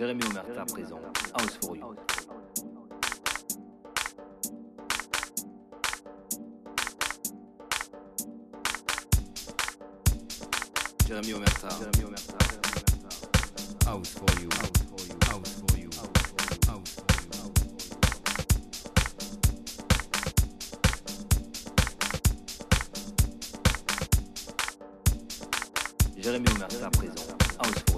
Jérémy Omerta présent, House for You. Jérémy Omerta, House for You, House for You, House for You, House for You. Jérémy Omerta présent, House for You.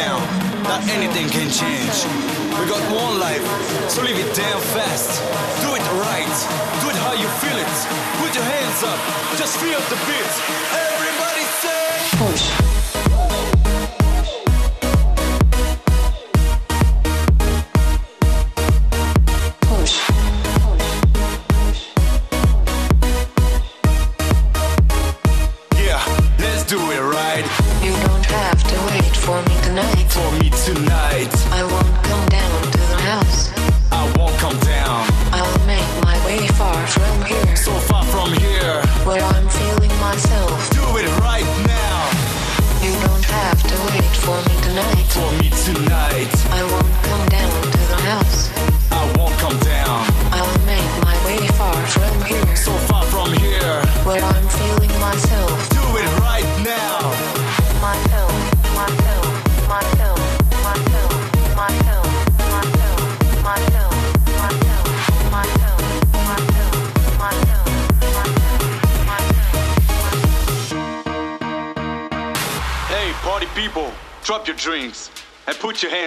Now that anything can change. We got one life, so live it damn fast. Do it right, do it how you feel it. Put your hands up, just feel the beat. Everybody say. Push.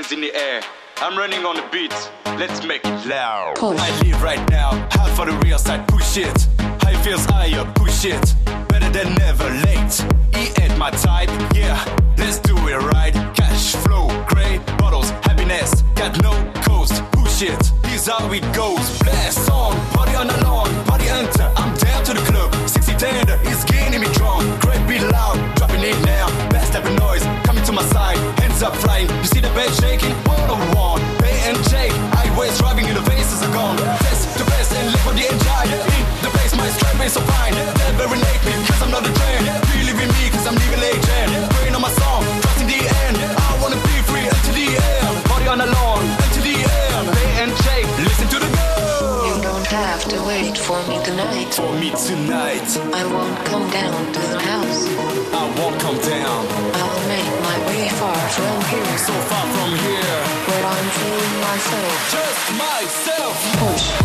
Hands in the air. I'm running on the beat, let's make it loud. Push. I live right now, hard for the real side, push it. High feels higher, push it. Better than never late. E ain't my type, yeah, let's do it right. Cash flow, gray bottles, happiness, got no coast, push it. Here's how it goes. Blast on, party on the lawn, party enter. I'm down to the club, 60 tender, it's getting me drunk. Great be loud, dropping it now. Best of noise, coming to my side, up flying. You see the bed shaking? One on one, pay and shake. Highways driving in the faces are gone. Test the best and live for the enjoy. In the place, my strength is so fine. Never relate me, cause I'm not a trend. Believe in me, cause I'm leaving legend. Praying on my song, trusting the end. I wanna be free until the end. Party on the lawn, until the end. Pay and shake, listen to the You don't have to wait for me tonight. For me tonight, I won't come down to the house. I won't come down. Far from here, So far from here, where I'm feeling myself. just myself. Push.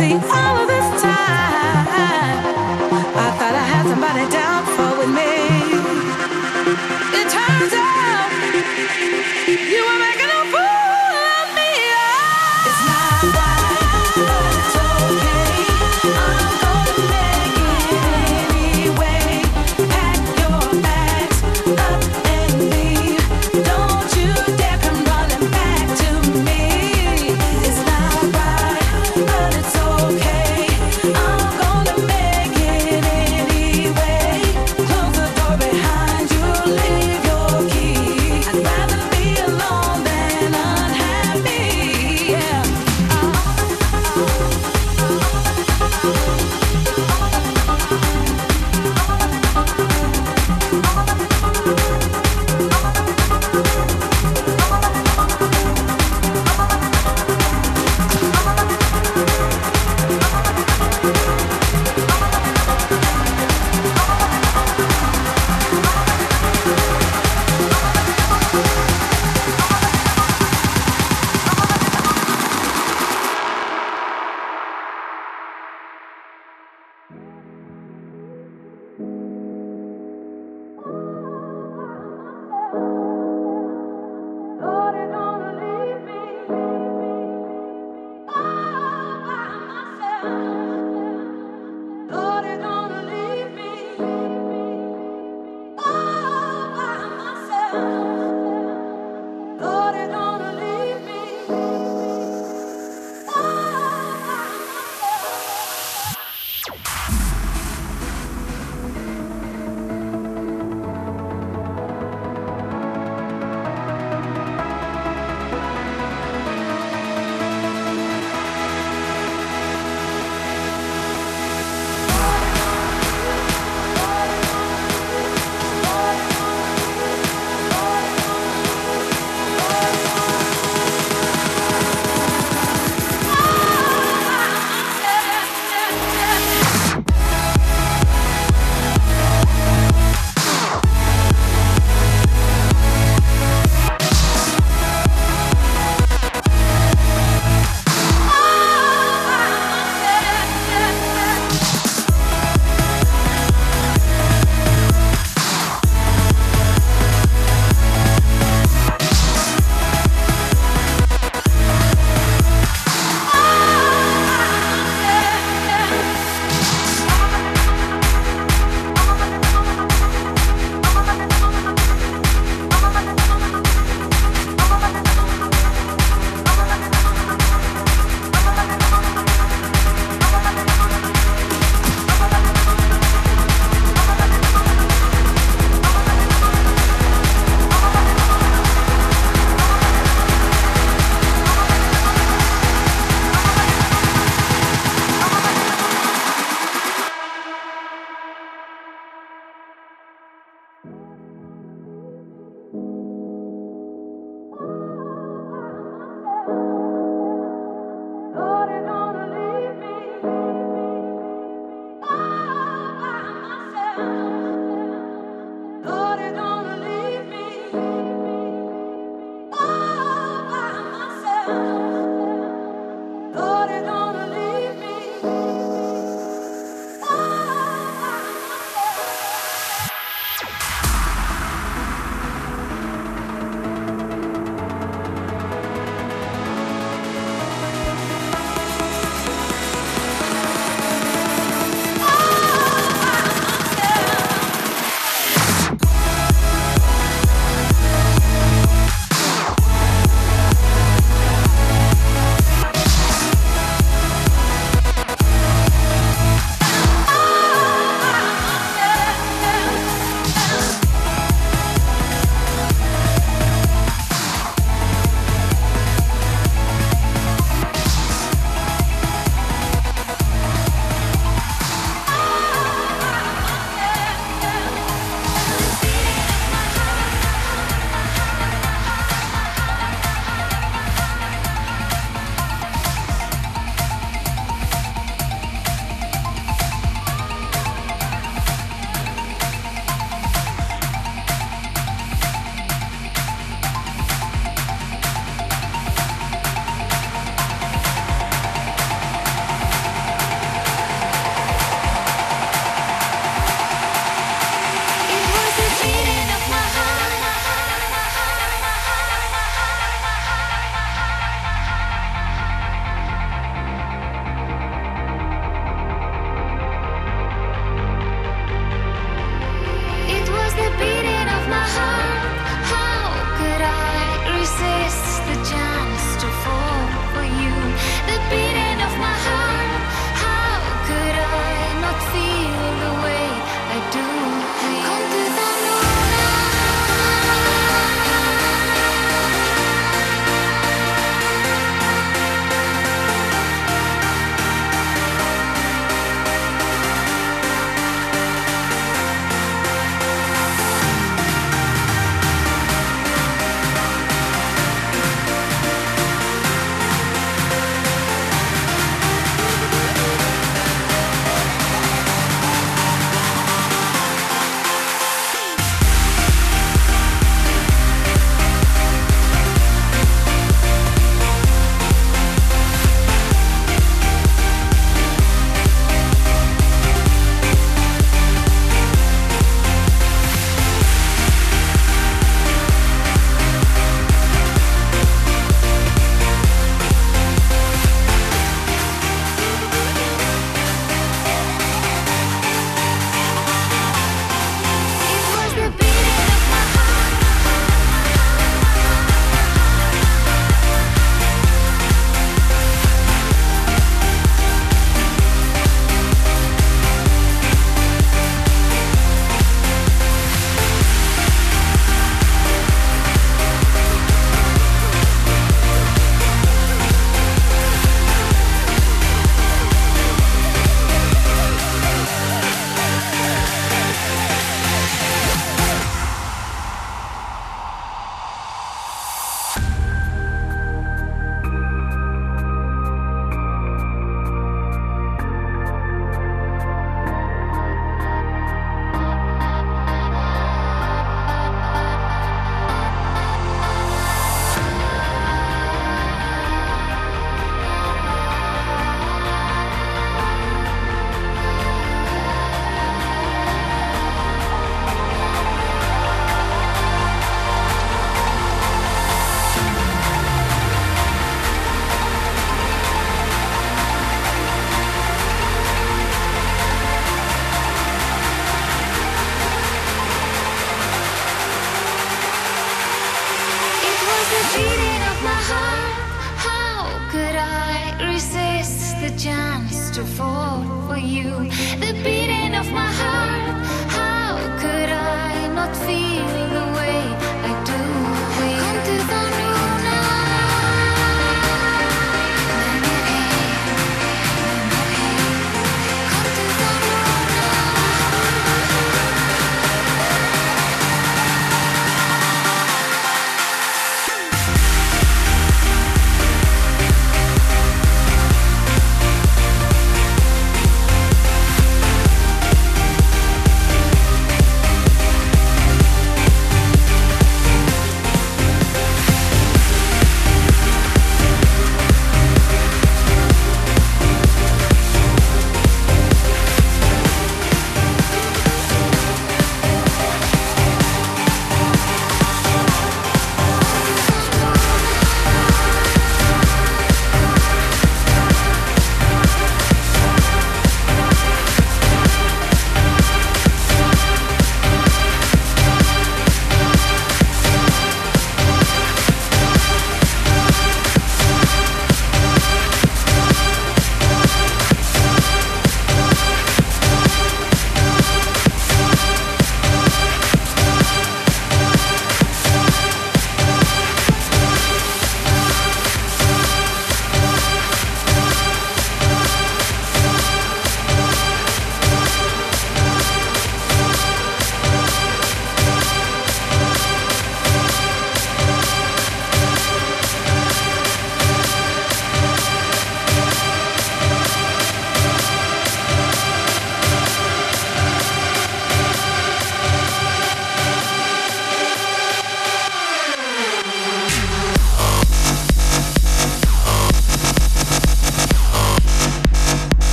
You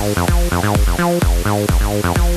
Thank you.